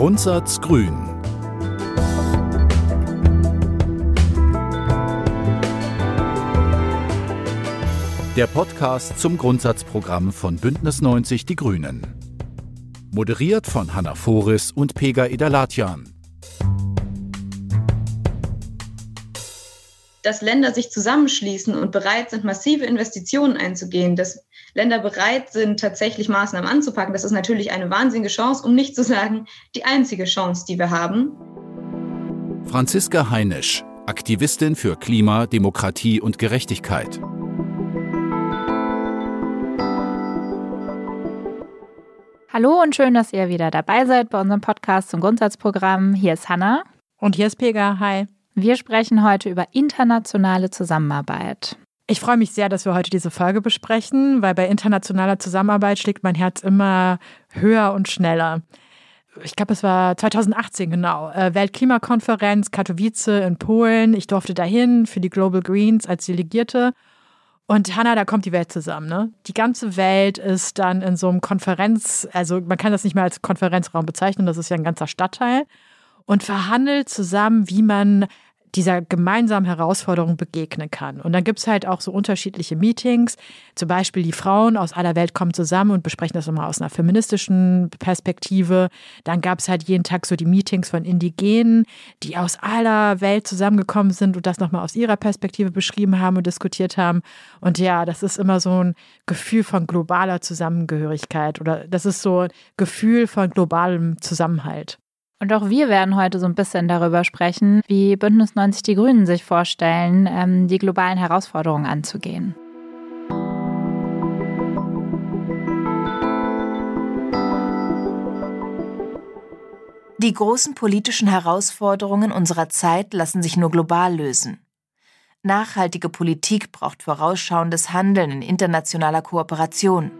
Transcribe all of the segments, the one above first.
Grundsatz Grün. Der Podcast zum Grundsatzprogramm von Bündnis 90 Die Grünen. Moderiert von Hanna Foris und Pega Idalatjan. Dass Länder sich zusammenschließen und bereit sind, massive Investitionen einzugehen, dass Länder bereit sind, tatsächlich Maßnahmen anzupacken, das ist natürlich eine wahnsinnige Chance, um nicht zu sagen, die einzige Chance, die wir haben. Franziska Heinisch, Aktivistin für Klima, Demokratie und Gerechtigkeit. Hallo und schön, dass ihr wieder dabei seid bei unserem Podcast zum Grundsatzprogramm. Hier ist Hanna. Und hier ist Pega. Hi. Wir sprechen heute über internationale Zusammenarbeit. Ich freue mich sehr, dass wir heute diese Folge besprechen, weil bei internationaler Zusammenarbeit schlägt mein Herz immer höher und schneller. Ich glaube, es war 2018 genau. Äh, Weltklimakonferenz Katowice in Polen. Ich durfte dahin für die Global Greens als Delegierte. Und Hanna, da kommt die Welt zusammen. Ne? Die ganze Welt ist dann in so einem Konferenz, also man kann das nicht mehr als Konferenzraum bezeichnen, das ist ja ein ganzer Stadtteil, und verhandelt zusammen, wie man dieser gemeinsamen Herausforderung begegnen kann. Und dann gibt es halt auch so unterschiedliche Meetings. Zum Beispiel die Frauen aus aller Welt kommen zusammen und besprechen das immer aus einer feministischen Perspektive. Dann gab es halt jeden Tag so die Meetings von Indigenen, die aus aller Welt zusammengekommen sind und das nochmal aus ihrer Perspektive beschrieben haben und diskutiert haben. Und ja, das ist immer so ein Gefühl von globaler Zusammengehörigkeit oder das ist so ein Gefühl von globalem Zusammenhalt. Und auch wir werden heute so ein bisschen darüber sprechen, wie Bündnis 90 Die Grünen sich vorstellen, ähm, die globalen Herausforderungen anzugehen. Die großen politischen Herausforderungen unserer Zeit lassen sich nur global lösen. Nachhaltige Politik braucht vorausschauendes Handeln in internationaler Kooperation.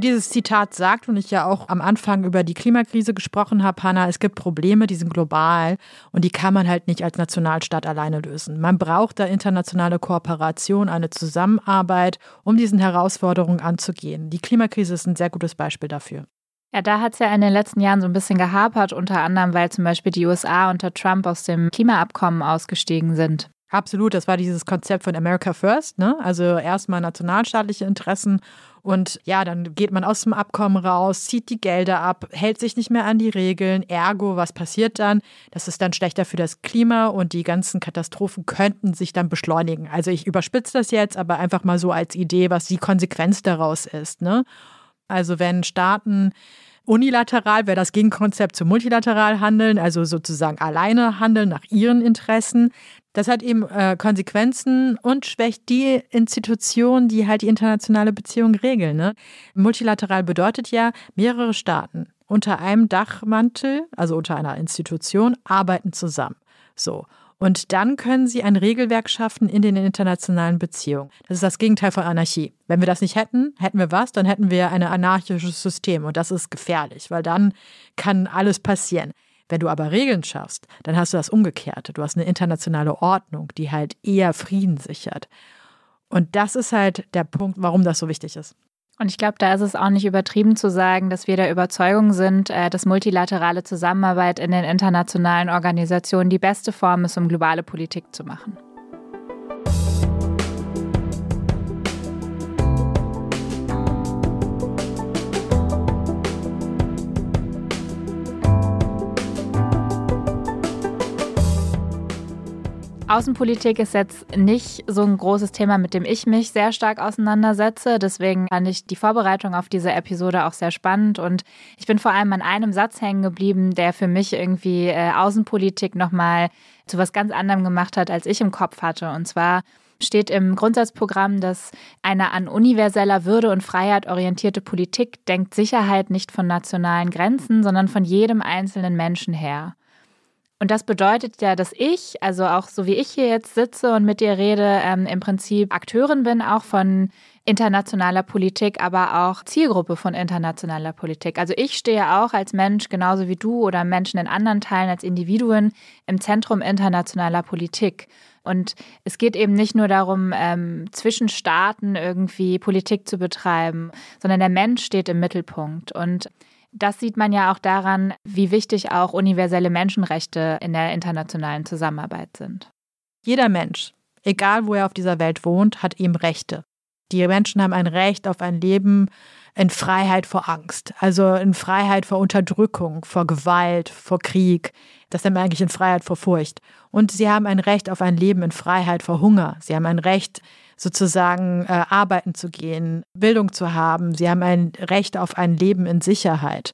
Wie dieses Zitat sagt und ich ja auch am Anfang über die Klimakrise gesprochen habe, Hanna, es gibt Probleme, die sind global und die kann man halt nicht als Nationalstaat alleine lösen. Man braucht da internationale Kooperation, eine Zusammenarbeit, um diesen Herausforderungen anzugehen. Die Klimakrise ist ein sehr gutes Beispiel dafür. Ja, da hat es ja in den letzten Jahren so ein bisschen gehapert, unter anderem, weil zum Beispiel die USA unter Trump aus dem Klimaabkommen ausgestiegen sind. Absolut, das war dieses Konzept von America First, ne? Also erstmal nationalstaatliche Interessen und ja, dann geht man aus dem Abkommen raus, zieht die Gelder ab, hält sich nicht mehr an die Regeln. Ergo, was passiert dann? Das ist dann schlechter für das Klima und die ganzen Katastrophen könnten sich dann beschleunigen. Also ich überspitze das jetzt, aber einfach mal so als Idee, was die Konsequenz daraus ist. Ne? Also wenn Staaten unilateral wäre das Gegenkonzept zu multilateral handeln, also sozusagen alleine handeln nach ihren Interessen, das hat eben äh, Konsequenzen und schwächt die Institutionen, die halt die internationale Beziehung regeln. Ne? Multilateral bedeutet ja, mehrere Staaten unter einem Dachmantel, also unter einer Institution, arbeiten zusammen. So. Und dann können sie ein Regelwerk schaffen in den internationalen Beziehungen. Das ist das Gegenteil von Anarchie. Wenn wir das nicht hätten, hätten wir was, dann hätten wir ein anarchisches System. Und das ist gefährlich, weil dann kann alles passieren. Wenn du aber Regeln schaffst, dann hast du das Umgekehrte. Du hast eine internationale Ordnung, die halt eher Frieden sichert. Und das ist halt der Punkt, warum das so wichtig ist. Und ich glaube, da ist es auch nicht übertrieben zu sagen, dass wir der Überzeugung sind, äh, dass multilaterale Zusammenarbeit in den internationalen Organisationen die beste Form ist, um globale Politik zu machen. Außenpolitik ist jetzt nicht so ein großes Thema, mit dem ich mich sehr stark auseinandersetze. Deswegen fand ich die Vorbereitung auf diese Episode auch sehr spannend. Und ich bin vor allem an einem Satz hängen geblieben, der für mich irgendwie äh, Außenpolitik nochmal zu was ganz anderem gemacht hat, als ich im Kopf hatte. Und zwar steht im Grundsatzprogramm, dass eine an universeller Würde und Freiheit orientierte Politik denkt Sicherheit nicht von nationalen Grenzen, sondern von jedem einzelnen Menschen her. Und das bedeutet ja, dass ich, also auch so wie ich hier jetzt sitze und mit dir rede, ähm, im Prinzip Akteurin bin, auch von internationaler Politik, aber auch Zielgruppe von internationaler Politik. Also ich stehe auch als Mensch, genauso wie du oder Menschen in anderen Teilen als Individuen, im Zentrum internationaler Politik. Und es geht eben nicht nur darum, ähm, zwischen Staaten irgendwie Politik zu betreiben, sondern der Mensch steht im Mittelpunkt. Und das sieht man ja auch daran, wie wichtig auch universelle Menschenrechte in der internationalen Zusammenarbeit sind. Jeder Mensch, egal wo er auf dieser Welt wohnt, hat eben Rechte. Die Menschen haben ein Recht auf ein Leben in Freiheit vor Angst, also in Freiheit vor Unterdrückung, vor Gewalt, vor Krieg. Das nennt man eigentlich in Freiheit vor Furcht. Und sie haben ein Recht auf ein Leben in Freiheit vor Hunger. Sie haben ein Recht, sozusagen äh, arbeiten zu gehen, Bildung zu haben. Sie haben ein Recht auf ein Leben in Sicherheit.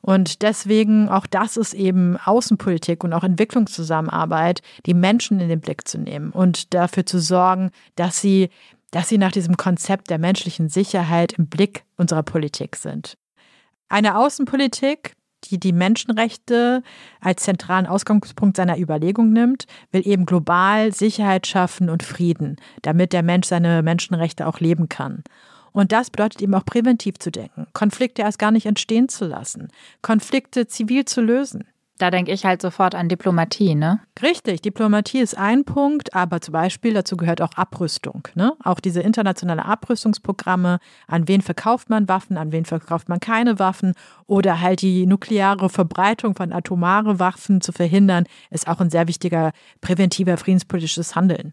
Und deswegen, auch das ist eben Außenpolitik und auch Entwicklungszusammenarbeit, die Menschen in den Blick zu nehmen und dafür zu sorgen, dass sie dass sie nach diesem Konzept der menschlichen Sicherheit im Blick unserer Politik sind. Eine Außenpolitik, die die Menschenrechte als zentralen Ausgangspunkt seiner Überlegung nimmt, will eben global Sicherheit schaffen und Frieden, damit der Mensch seine Menschenrechte auch leben kann. Und das bedeutet eben auch präventiv zu denken, Konflikte erst gar nicht entstehen zu lassen, Konflikte zivil zu lösen. Da denke ich halt sofort an Diplomatie, ne? Richtig, Diplomatie ist ein Punkt, aber zum Beispiel dazu gehört auch Abrüstung. Ne? Auch diese internationale Abrüstungsprogramme, an wen verkauft man Waffen, an wen verkauft man keine Waffen oder halt die nukleare Verbreitung von atomare Waffen zu verhindern, ist auch ein sehr wichtiger präventiver friedenspolitisches Handeln.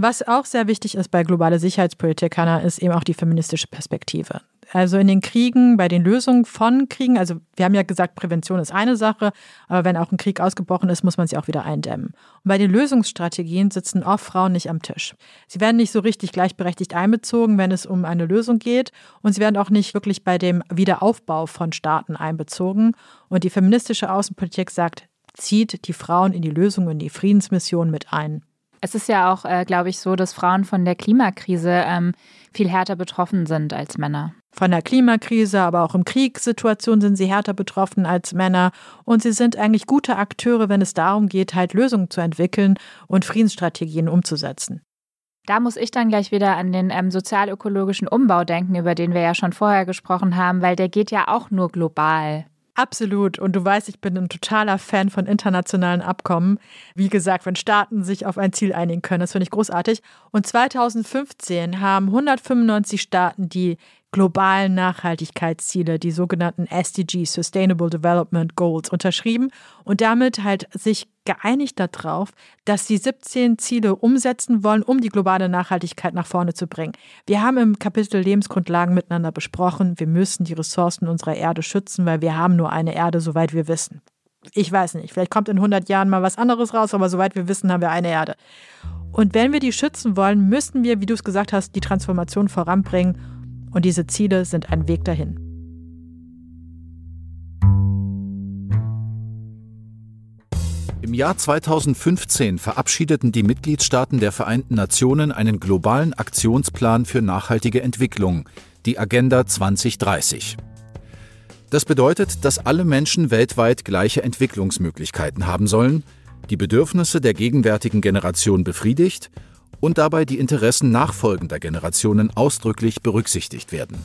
Was auch sehr wichtig ist bei globaler Sicherheitspolitik, Hanna, ist eben auch die feministische Perspektive. Also in den Kriegen, bei den Lösungen von Kriegen, also wir haben ja gesagt, Prävention ist eine Sache, aber wenn auch ein Krieg ausgebrochen ist, muss man sie auch wieder eindämmen. Und bei den Lösungsstrategien sitzen oft Frauen nicht am Tisch. Sie werden nicht so richtig gleichberechtigt einbezogen, wenn es um eine Lösung geht und sie werden auch nicht wirklich bei dem Wiederaufbau von Staaten einbezogen. Und die feministische Außenpolitik sagt, zieht die Frauen in die Lösung, in die Friedensmission mit ein. Es ist ja auch, äh, glaube ich, so, dass Frauen von der Klimakrise ähm, viel härter betroffen sind als Männer. Von der Klimakrise, aber auch in Kriegssituationen sind sie härter betroffen als Männer. Und sie sind eigentlich gute Akteure, wenn es darum geht, halt Lösungen zu entwickeln und Friedensstrategien umzusetzen. Da muss ich dann gleich wieder an den ähm, sozialökologischen Umbau denken, über den wir ja schon vorher gesprochen haben, weil der geht ja auch nur global. Absolut. Und du weißt, ich bin ein totaler Fan von internationalen Abkommen. Wie gesagt, wenn Staaten sich auf ein Ziel einigen können, das finde ich großartig. Und 2015 haben 195 Staaten die globalen Nachhaltigkeitsziele, die sogenannten SDGs, Sustainable Development Goals, unterschrieben und damit halt sich geeinigt darauf, dass sie 17 Ziele umsetzen wollen, um die globale Nachhaltigkeit nach vorne zu bringen. Wir haben im Kapitel Lebensgrundlagen miteinander besprochen, wir müssen die Ressourcen unserer Erde schützen, weil wir haben nur eine Erde, soweit wir wissen. Ich weiß nicht, vielleicht kommt in 100 Jahren mal was anderes raus, aber soweit wir wissen, haben wir eine Erde. Und wenn wir die schützen wollen, müssen wir, wie du es gesagt hast, die Transformation voranbringen und diese Ziele sind ein Weg dahin. Im Jahr 2015 verabschiedeten die Mitgliedstaaten der Vereinten Nationen einen globalen Aktionsplan für nachhaltige Entwicklung, die Agenda 2030. Das bedeutet, dass alle Menschen weltweit gleiche Entwicklungsmöglichkeiten haben sollen, die Bedürfnisse der gegenwärtigen Generation befriedigt und dabei die Interessen nachfolgender Generationen ausdrücklich berücksichtigt werden.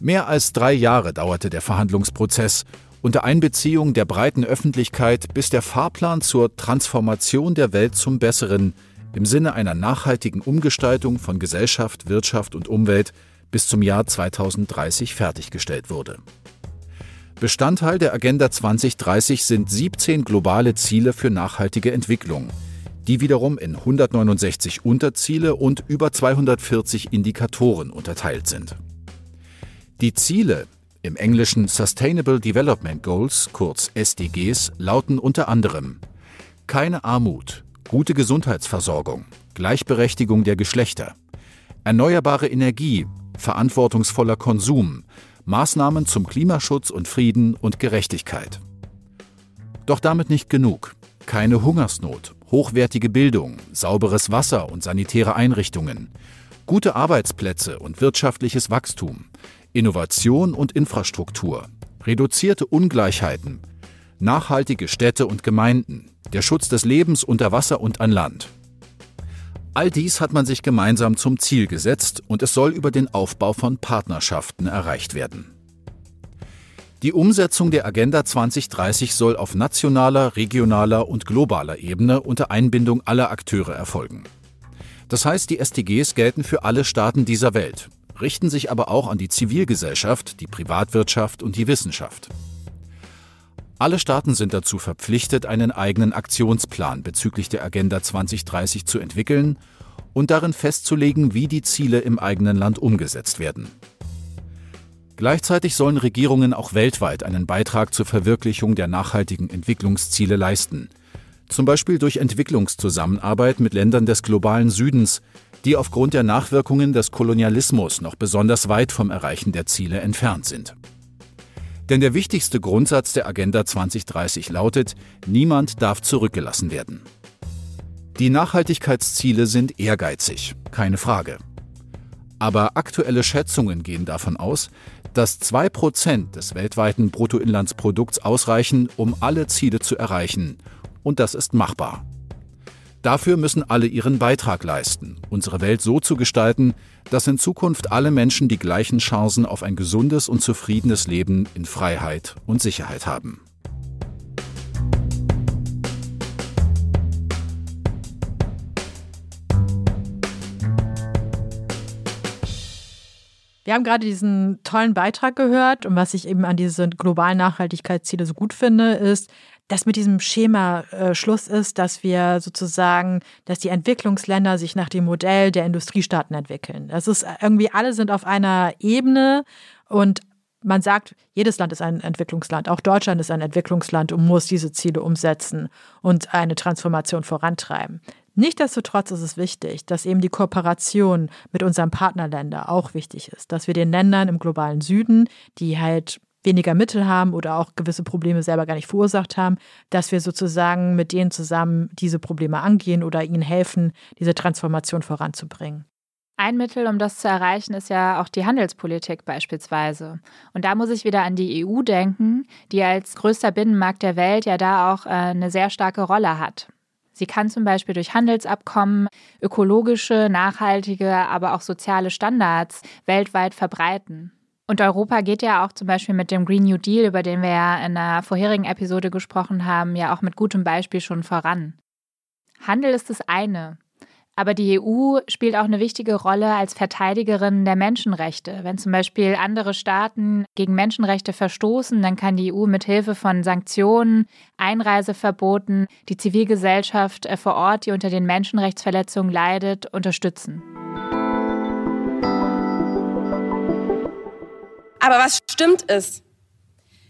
Mehr als drei Jahre dauerte der Verhandlungsprozess unter Einbeziehung der breiten Öffentlichkeit, bis der Fahrplan zur Transformation der Welt zum Besseren im Sinne einer nachhaltigen Umgestaltung von Gesellschaft, Wirtschaft und Umwelt bis zum Jahr 2030 fertiggestellt wurde. Bestandteil der Agenda 2030 sind 17 globale Ziele für nachhaltige Entwicklung, die wiederum in 169 Unterziele und über 240 Indikatoren unterteilt sind. Die Ziele, im Englischen Sustainable Development Goals, kurz SDGs, lauten unter anderem keine Armut, gute Gesundheitsversorgung, Gleichberechtigung der Geschlechter, erneuerbare Energie, verantwortungsvoller Konsum, Maßnahmen zum Klimaschutz und Frieden und Gerechtigkeit. Doch damit nicht genug. Keine Hungersnot, hochwertige Bildung, sauberes Wasser und sanitäre Einrichtungen, gute Arbeitsplätze und wirtschaftliches Wachstum, Innovation und Infrastruktur, reduzierte Ungleichheiten, nachhaltige Städte und Gemeinden, der Schutz des Lebens unter Wasser und an Land. All dies hat man sich gemeinsam zum Ziel gesetzt und es soll über den Aufbau von Partnerschaften erreicht werden. Die Umsetzung der Agenda 2030 soll auf nationaler, regionaler und globaler Ebene unter Einbindung aller Akteure erfolgen. Das heißt, die SDGs gelten für alle Staaten dieser Welt, richten sich aber auch an die Zivilgesellschaft, die Privatwirtschaft und die Wissenschaft. Alle Staaten sind dazu verpflichtet, einen eigenen Aktionsplan bezüglich der Agenda 2030 zu entwickeln und darin festzulegen, wie die Ziele im eigenen Land umgesetzt werden. Gleichzeitig sollen Regierungen auch weltweit einen Beitrag zur Verwirklichung der nachhaltigen Entwicklungsziele leisten, zum Beispiel durch Entwicklungszusammenarbeit mit Ländern des globalen Südens, die aufgrund der Nachwirkungen des Kolonialismus noch besonders weit vom Erreichen der Ziele entfernt sind. Denn der wichtigste Grundsatz der Agenda 2030 lautet, niemand darf zurückgelassen werden. Die Nachhaltigkeitsziele sind ehrgeizig, keine Frage. Aber aktuelle Schätzungen gehen davon aus, dass 2% des weltweiten Bruttoinlandsprodukts ausreichen, um alle Ziele zu erreichen. Und das ist machbar. Dafür müssen alle ihren Beitrag leisten, unsere Welt so zu gestalten, dass in Zukunft alle Menschen die gleichen Chancen auf ein gesundes und zufriedenes Leben in Freiheit und Sicherheit haben. Wir haben gerade diesen tollen Beitrag gehört und was ich eben an diese globalen Nachhaltigkeitsziele so gut finde, ist, dass mit diesem Schema äh, Schluss ist, dass wir sozusagen, dass die Entwicklungsländer sich nach dem Modell der Industriestaaten entwickeln. Das ist irgendwie, alle sind auf einer Ebene und man sagt, jedes Land ist ein Entwicklungsland, auch Deutschland ist ein Entwicklungsland und muss diese Ziele umsetzen und eine Transformation vorantreiben. Nichtsdestotrotz ist es wichtig, dass eben die Kooperation mit unseren Partnerländern auch wichtig ist, dass wir den Ländern im globalen Süden, die halt weniger Mittel haben oder auch gewisse Probleme selber gar nicht verursacht haben, dass wir sozusagen mit denen zusammen diese Probleme angehen oder ihnen helfen, diese Transformation voranzubringen. Ein Mittel, um das zu erreichen, ist ja auch die Handelspolitik beispielsweise. Und da muss ich wieder an die EU denken, die als größter Binnenmarkt der Welt ja da auch äh, eine sehr starke Rolle hat. Sie kann zum Beispiel durch Handelsabkommen ökologische, nachhaltige, aber auch soziale Standards weltweit verbreiten. Und Europa geht ja auch zum Beispiel mit dem Green New Deal, über den wir ja in einer vorherigen Episode gesprochen haben, ja auch mit gutem Beispiel schon voran. Handel ist das eine. Aber die EU spielt auch eine wichtige Rolle als Verteidigerin der Menschenrechte. Wenn zum Beispiel andere Staaten gegen Menschenrechte verstoßen, dann kann die EU mit Hilfe von Sanktionen, Einreiseverboten die Zivilgesellschaft äh, vor Ort, die unter den Menschenrechtsverletzungen leidet, unterstützen. Aber was stimmt ist,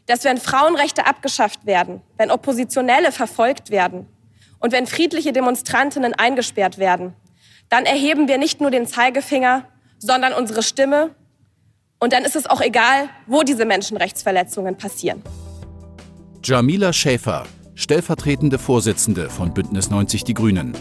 dass wenn Frauenrechte abgeschafft werden, wenn Oppositionelle verfolgt werden und wenn friedliche Demonstrantinnen eingesperrt werden, dann erheben wir nicht nur den Zeigefinger, sondern unsere Stimme. Und dann ist es auch egal, wo diese Menschenrechtsverletzungen passieren. Jamila Schäfer, stellvertretende Vorsitzende von Bündnis 90 Die Grünen.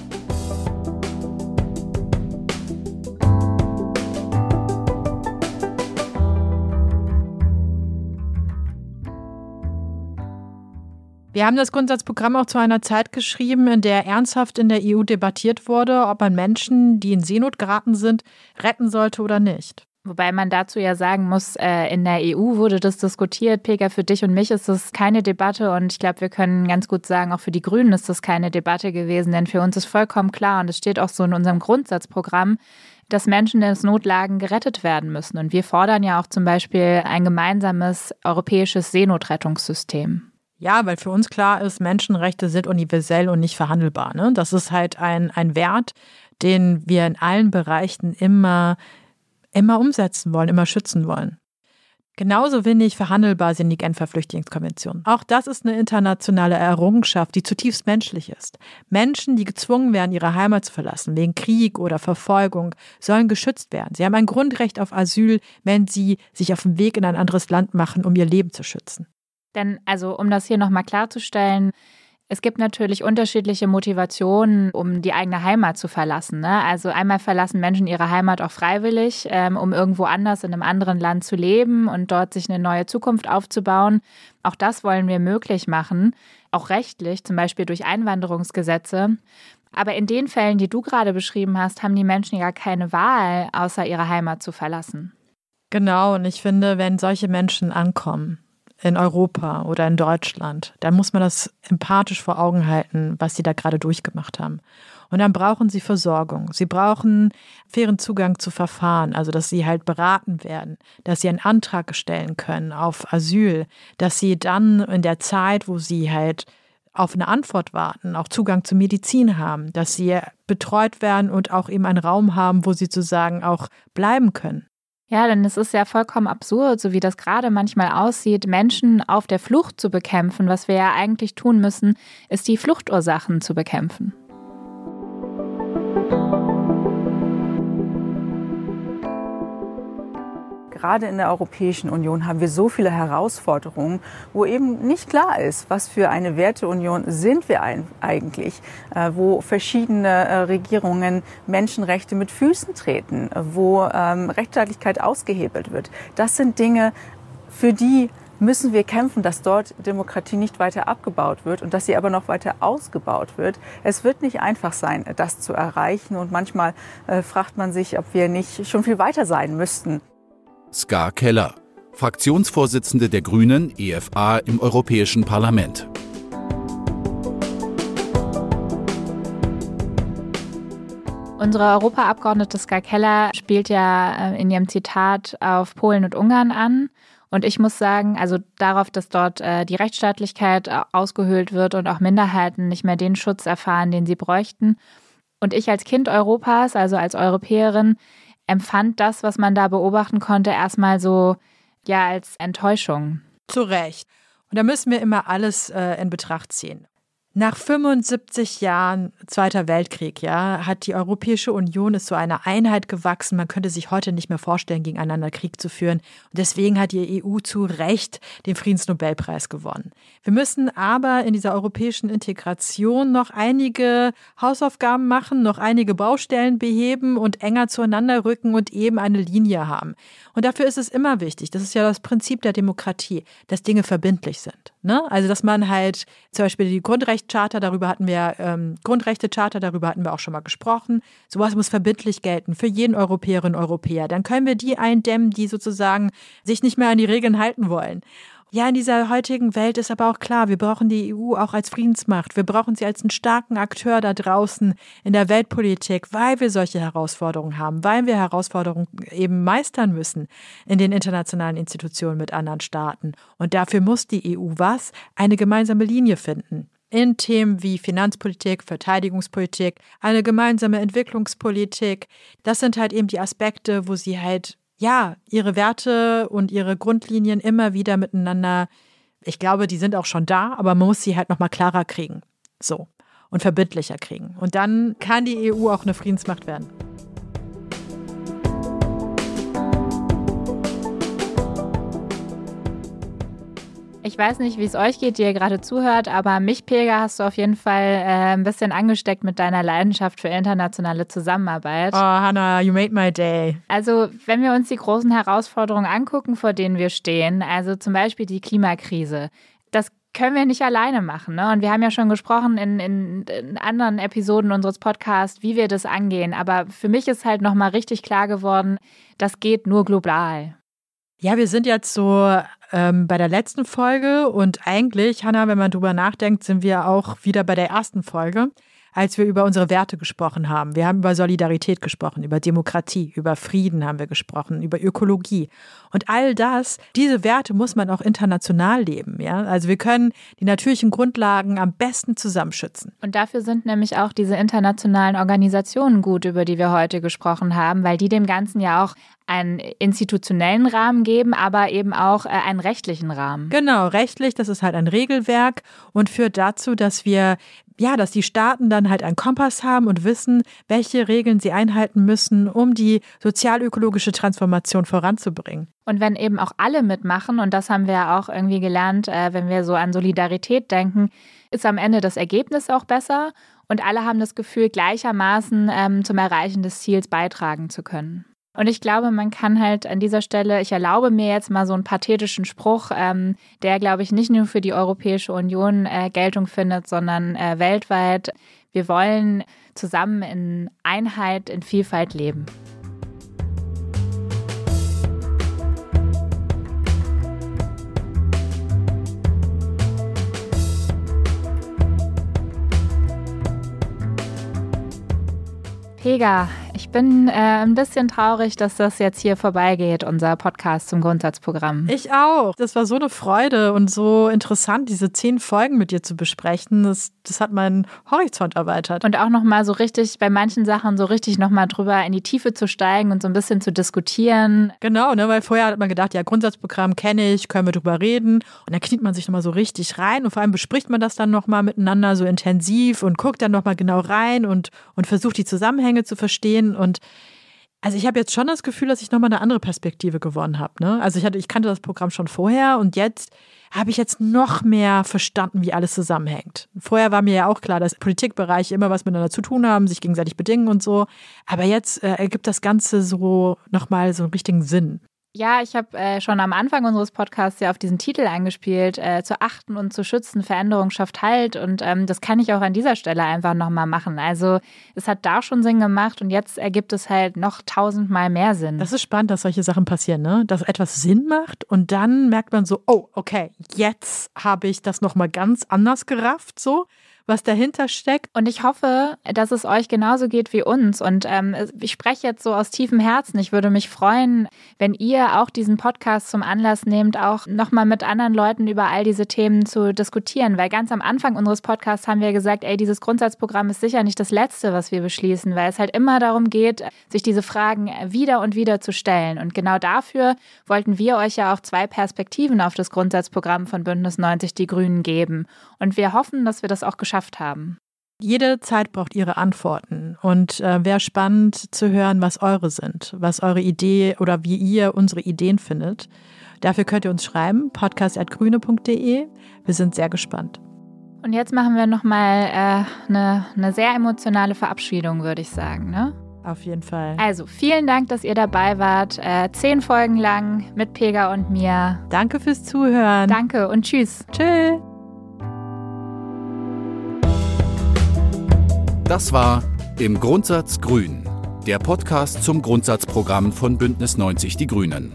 Wir haben das Grundsatzprogramm auch zu einer Zeit geschrieben, in der ernsthaft in der EU debattiert wurde, ob man Menschen, die in Seenot geraten sind, retten sollte oder nicht. Wobei man dazu ja sagen muss, äh, in der EU wurde das diskutiert. Pega, für dich und mich ist das keine Debatte und ich glaube, wir können ganz gut sagen, auch für die Grünen ist das keine Debatte gewesen, denn für uns ist vollkommen klar und es steht auch so in unserem Grundsatzprogramm, dass Menschen in Notlagen gerettet werden müssen. Und wir fordern ja auch zum Beispiel ein gemeinsames europäisches Seenotrettungssystem. Ja, weil für uns klar ist, Menschenrechte sind universell und nicht verhandelbar. Ne? Das ist halt ein, ein Wert, den wir in allen Bereichen immer, immer umsetzen wollen, immer schützen wollen. Genauso wenig verhandelbar sind die Genfer Flüchtlingskonventionen. Auch das ist eine internationale Errungenschaft, die zutiefst menschlich ist. Menschen, die gezwungen werden, ihre Heimat zu verlassen, wegen Krieg oder Verfolgung, sollen geschützt werden. Sie haben ein Grundrecht auf Asyl, wenn sie sich auf den Weg in ein anderes Land machen, um ihr Leben zu schützen. Denn, also, um das hier nochmal klarzustellen, Es gibt natürlich unterschiedliche Motivationen, um die eigene Heimat zu verlassen. Ne? Also einmal verlassen Menschen ihre Heimat auch freiwillig, ähm, um irgendwo anders in einem anderen Land zu leben und dort sich eine neue Zukunft aufzubauen. Auch das wollen wir möglich machen, auch rechtlich, zum Beispiel durch Einwanderungsgesetze. Aber in den Fällen, die du gerade beschrieben hast, haben die Menschen ja keine Wahl, außer ihre Heimat zu verlassen. Genau, und ich finde, wenn solche Menschen ankommen, in Europa oder in Deutschland, dann muss man das empathisch vor Augen halten, was sie da gerade durchgemacht haben. Und dann brauchen sie Versorgung. Sie brauchen fairen Zugang zu Verfahren, also dass sie halt beraten werden, dass sie einen Antrag stellen können auf Asyl, dass sie dann in der Zeit, wo sie halt auf eine Antwort warten, auch Zugang zu Medizin haben, dass sie betreut werden und auch eben einen Raum haben, wo sie sozusagen auch bleiben können. Ja, denn es ist ja vollkommen absurd, so wie das gerade manchmal aussieht, Menschen auf der Flucht zu bekämpfen. Was wir ja eigentlich tun müssen, ist die Fluchtursachen zu bekämpfen. Gerade in der Europäischen Union haben wir so viele Herausforderungen, wo eben nicht klar ist, was für eine Werteunion sind wir eigentlich, äh, wo verschiedene äh, Regierungen Menschenrechte mit Füßen treten, wo ähm, Rechtsstaatlichkeit ausgehebelt wird. Das sind Dinge, für die müssen wir kämpfen, dass dort Demokratie nicht weiter abgebaut wird und dass sie aber noch weiter ausgebaut wird. Es wird nicht einfach sein, das zu erreichen und manchmal äh, fragt man sich, ob wir nicht schon viel weiter sein müssten. Ska Keller, Fraktionsvorsitzende der Grünen EFA im Europäischen Parlament. Unsere Europaabgeordnete Ska Keller spielt ja äh, in ihrem Zitat auf Polen und Ungarn an. Und ich muss sagen, also darauf, dass dort äh, die Rechtsstaatlichkeit ausgehöhlt wird und auch Minderheiten nicht mehr den Schutz erfahren, den sie bräuchten. Und ich als Kind Europas, also als Europäerin, empfand das, was man da beobachten konnte, erstmal so ja als Enttäuschung. Zu Recht. Und da müssen wir immer alles äh, in Betracht ziehen. Nach 75 Jahren Zweiter Weltkrieg, ja, hat die Europäische Union ist zu einer Einheit gewachsen. Man könnte sich heute nicht mehr vorstellen, gegeneinander Krieg zu führen. Und deswegen hat die EU zu Recht den Friedensnobelpreis gewonnen. Wir müssen aber in dieser europäischen Integration noch einige Hausaufgaben machen, noch einige Baustellen beheben und enger zueinander rücken und eben eine Linie haben. Und dafür ist es immer wichtig, das ist ja das Prinzip der Demokratie, dass Dinge verbindlich sind. Ne? Also, dass man halt zum Beispiel die Grundrechte Grundrechtecharta, darüber hatten wir, ähm, Grundrechtecharta, darüber hatten wir auch schon mal gesprochen. Sowas muss verbindlich gelten für jeden Europäerin und Europäer. Dann können wir die eindämmen, die sozusagen sich nicht mehr an die Regeln halten wollen. Ja, in dieser heutigen Welt ist aber auch klar, wir brauchen die EU auch als Friedensmacht. Wir brauchen sie als einen starken Akteur da draußen in der Weltpolitik, weil wir solche Herausforderungen haben, weil wir Herausforderungen eben meistern müssen in den internationalen Institutionen mit anderen Staaten. Und dafür muss die EU was? Eine gemeinsame Linie finden in Themen wie Finanzpolitik, Verteidigungspolitik, eine gemeinsame Entwicklungspolitik. Das sind halt eben die Aspekte, wo sie halt, ja, ihre Werte und ihre Grundlinien immer wieder miteinander, ich glaube, die sind auch schon da, aber man muss sie halt nochmal klarer kriegen. So. Und verbindlicher kriegen. Und dann kann die EU auch eine Friedensmacht werden. Ich weiß nicht, wie es euch geht, die ihr gerade zuhört, aber mich, Pega, hast du auf jeden Fall äh, ein bisschen angesteckt mit deiner Leidenschaft für internationale Zusammenarbeit. Oh, Hannah, you made my day. Also, wenn wir uns die großen Herausforderungen angucken, vor denen wir stehen, also zum Beispiel die Klimakrise, das können wir nicht alleine machen. Ne? Und wir haben ja schon gesprochen in, in, in, anderen Episoden unseres Podcasts, wie wir das angehen. Aber für mich ist halt nochmal richtig klar geworden, das geht nur global. Ja, wir sind jetzt so ähm, bei der letzten Folge und eigentlich, Hanna, wenn man drüber nachdenkt, sind wir auch wieder bei der ersten Folge als wir über unsere Werte gesprochen haben. Wir haben über Solidarität gesprochen, über Demokratie, über Frieden haben wir gesprochen, über Ökologie. Und all das, diese Werte muss man auch international leben. Ja? Also wir können die natürlichen Grundlagen am besten zusammenschützen. Und dafür sind nämlich auch diese internationalen Organisationen gut, über die wir heute gesprochen haben, weil die dem Ganzen ja auch einen institutionellen Rahmen geben, aber eben auch äh, einen rechtlichen Rahmen. Genau, rechtlich, das ist halt ein Regelwerk und führt dazu, dass wir ja, dass die Staaten dann halt einen Kompass haben und wissen, welche Regeln sie einhalten müssen, um die sozialökologische Transformation voranzubringen. Und wenn eben auch alle mitmachen, und das haben wir ja auch irgendwie gelernt, äh, wenn wir so an Solidarität denken, ist am Ende das Ergebnis auch besser und alle haben das Gefühl, gleichermaßen ähm, zum Erreichen des Ziels beitragen zu können. Und ich glaube, man kann halt an dieser Stelle, ich erlaube mir jetzt mal so einen pathetischen Spruch, ähm, der, glaube ich, nicht nur für die Europäische Union äh, Geltung findet, sondern äh, weltweit. Wir wollen zusammen in Einheit, in Vielfalt leben. Pega, bin äh, ein bisschen traurig, dass das jetzt hier vorbeigeht, unser Podcast zum Grundsatzprogramm. Ich auch. Das war so eine Freude und so interessant, diese zehn Folgen mit dir zu besprechen. Das, das hat meinen Horizont erweitert. Und auch nochmal so richtig, bei manchen Sachen so richtig nochmal drüber in die Tiefe zu steigen und so ein bisschen zu diskutieren. Genau, ne, weil vorher hat man gedacht, ja, Grundsatzprogramm kenne ich, können wir drüber reden. Und dann kniet man sich nochmal so richtig rein und vor allem bespricht man das dann nochmal miteinander so intensiv und guckt dann nochmal genau rein und, und versucht die Zusammenhänge zu verstehen. Und also ich habe jetzt schon das Gefühl, dass ich nochmal eine andere Perspektive gewonnen habe. Ne? Also ich, hatte, ich kannte das Programm schon vorher und jetzt habe ich jetzt noch mehr verstanden, wie alles zusammenhängt. Vorher war mir ja auch klar, dass Politikbereiche immer was miteinander zu tun haben, sich gegenseitig bedingen und so. Aber jetzt äh, ergibt das Ganze so nochmal so einen richtigen Sinn. Ja, ich habe äh, schon am Anfang unseres Podcasts ja auf diesen Titel angespielt, äh, zu achten und zu schützen, Veränderung schafft Halt. Und ähm, das kann ich auch an dieser Stelle einfach nochmal machen. Also es hat da schon Sinn gemacht und jetzt ergibt es halt noch tausendmal mehr Sinn. Das ist spannend, dass solche Sachen passieren, ne? Dass etwas Sinn macht und dann merkt man so, oh, okay, jetzt habe ich das nochmal ganz anders gerafft, so was dahinter steckt. Und ich hoffe, dass es euch genauso geht wie uns. Und ähm, ich spreche jetzt so aus tiefem Herzen. Ich würde mich freuen, wenn ihr auch diesen Podcast zum Anlass nehmt, auch nochmal mit anderen Leuten über all diese Themen zu diskutieren. Weil ganz am Anfang unseres Podcasts haben wir gesagt, ey, dieses Grundsatzprogramm ist sicher nicht das Letzte, was wir beschließen, weil es halt immer darum geht, sich diese Fragen wieder und wieder zu stellen. Und genau dafür wollten wir euch ja auch zwei Perspektiven auf das Grundsatzprogramm von Bündnis 90 Die Grünen geben. Und wir hoffen, dass wir das auch geschafft haben. Jede Zeit braucht ihre Antworten und äh, wäre spannend zu hören, was eure sind, was eure Idee oder wie ihr unsere Ideen findet. Dafür könnt ihr uns schreiben, podcast.grüne.de. Wir sind sehr gespannt. Und jetzt machen wir nochmal äh, eine, eine sehr emotionale Verabschiedung, würde ich sagen. Ne? Auf jeden Fall. Also vielen Dank, dass ihr dabei wart. Äh, zehn Folgen lang mit Pega und mir. Danke fürs Zuhören. Danke und tschüss. Tschüss. Das war Im Grundsatz Grün, der Podcast zum Grundsatzprogramm von Bündnis 90 Die Grünen.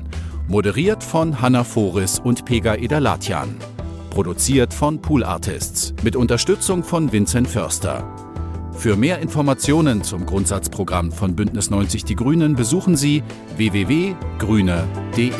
Moderiert von Hanna Foris und Pega Edalatian. Produziert von Pool Artists mit Unterstützung von Vincent Förster. Für mehr Informationen zum Grundsatzprogramm von Bündnis 90 Die Grünen besuchen Sie www.grüne.de.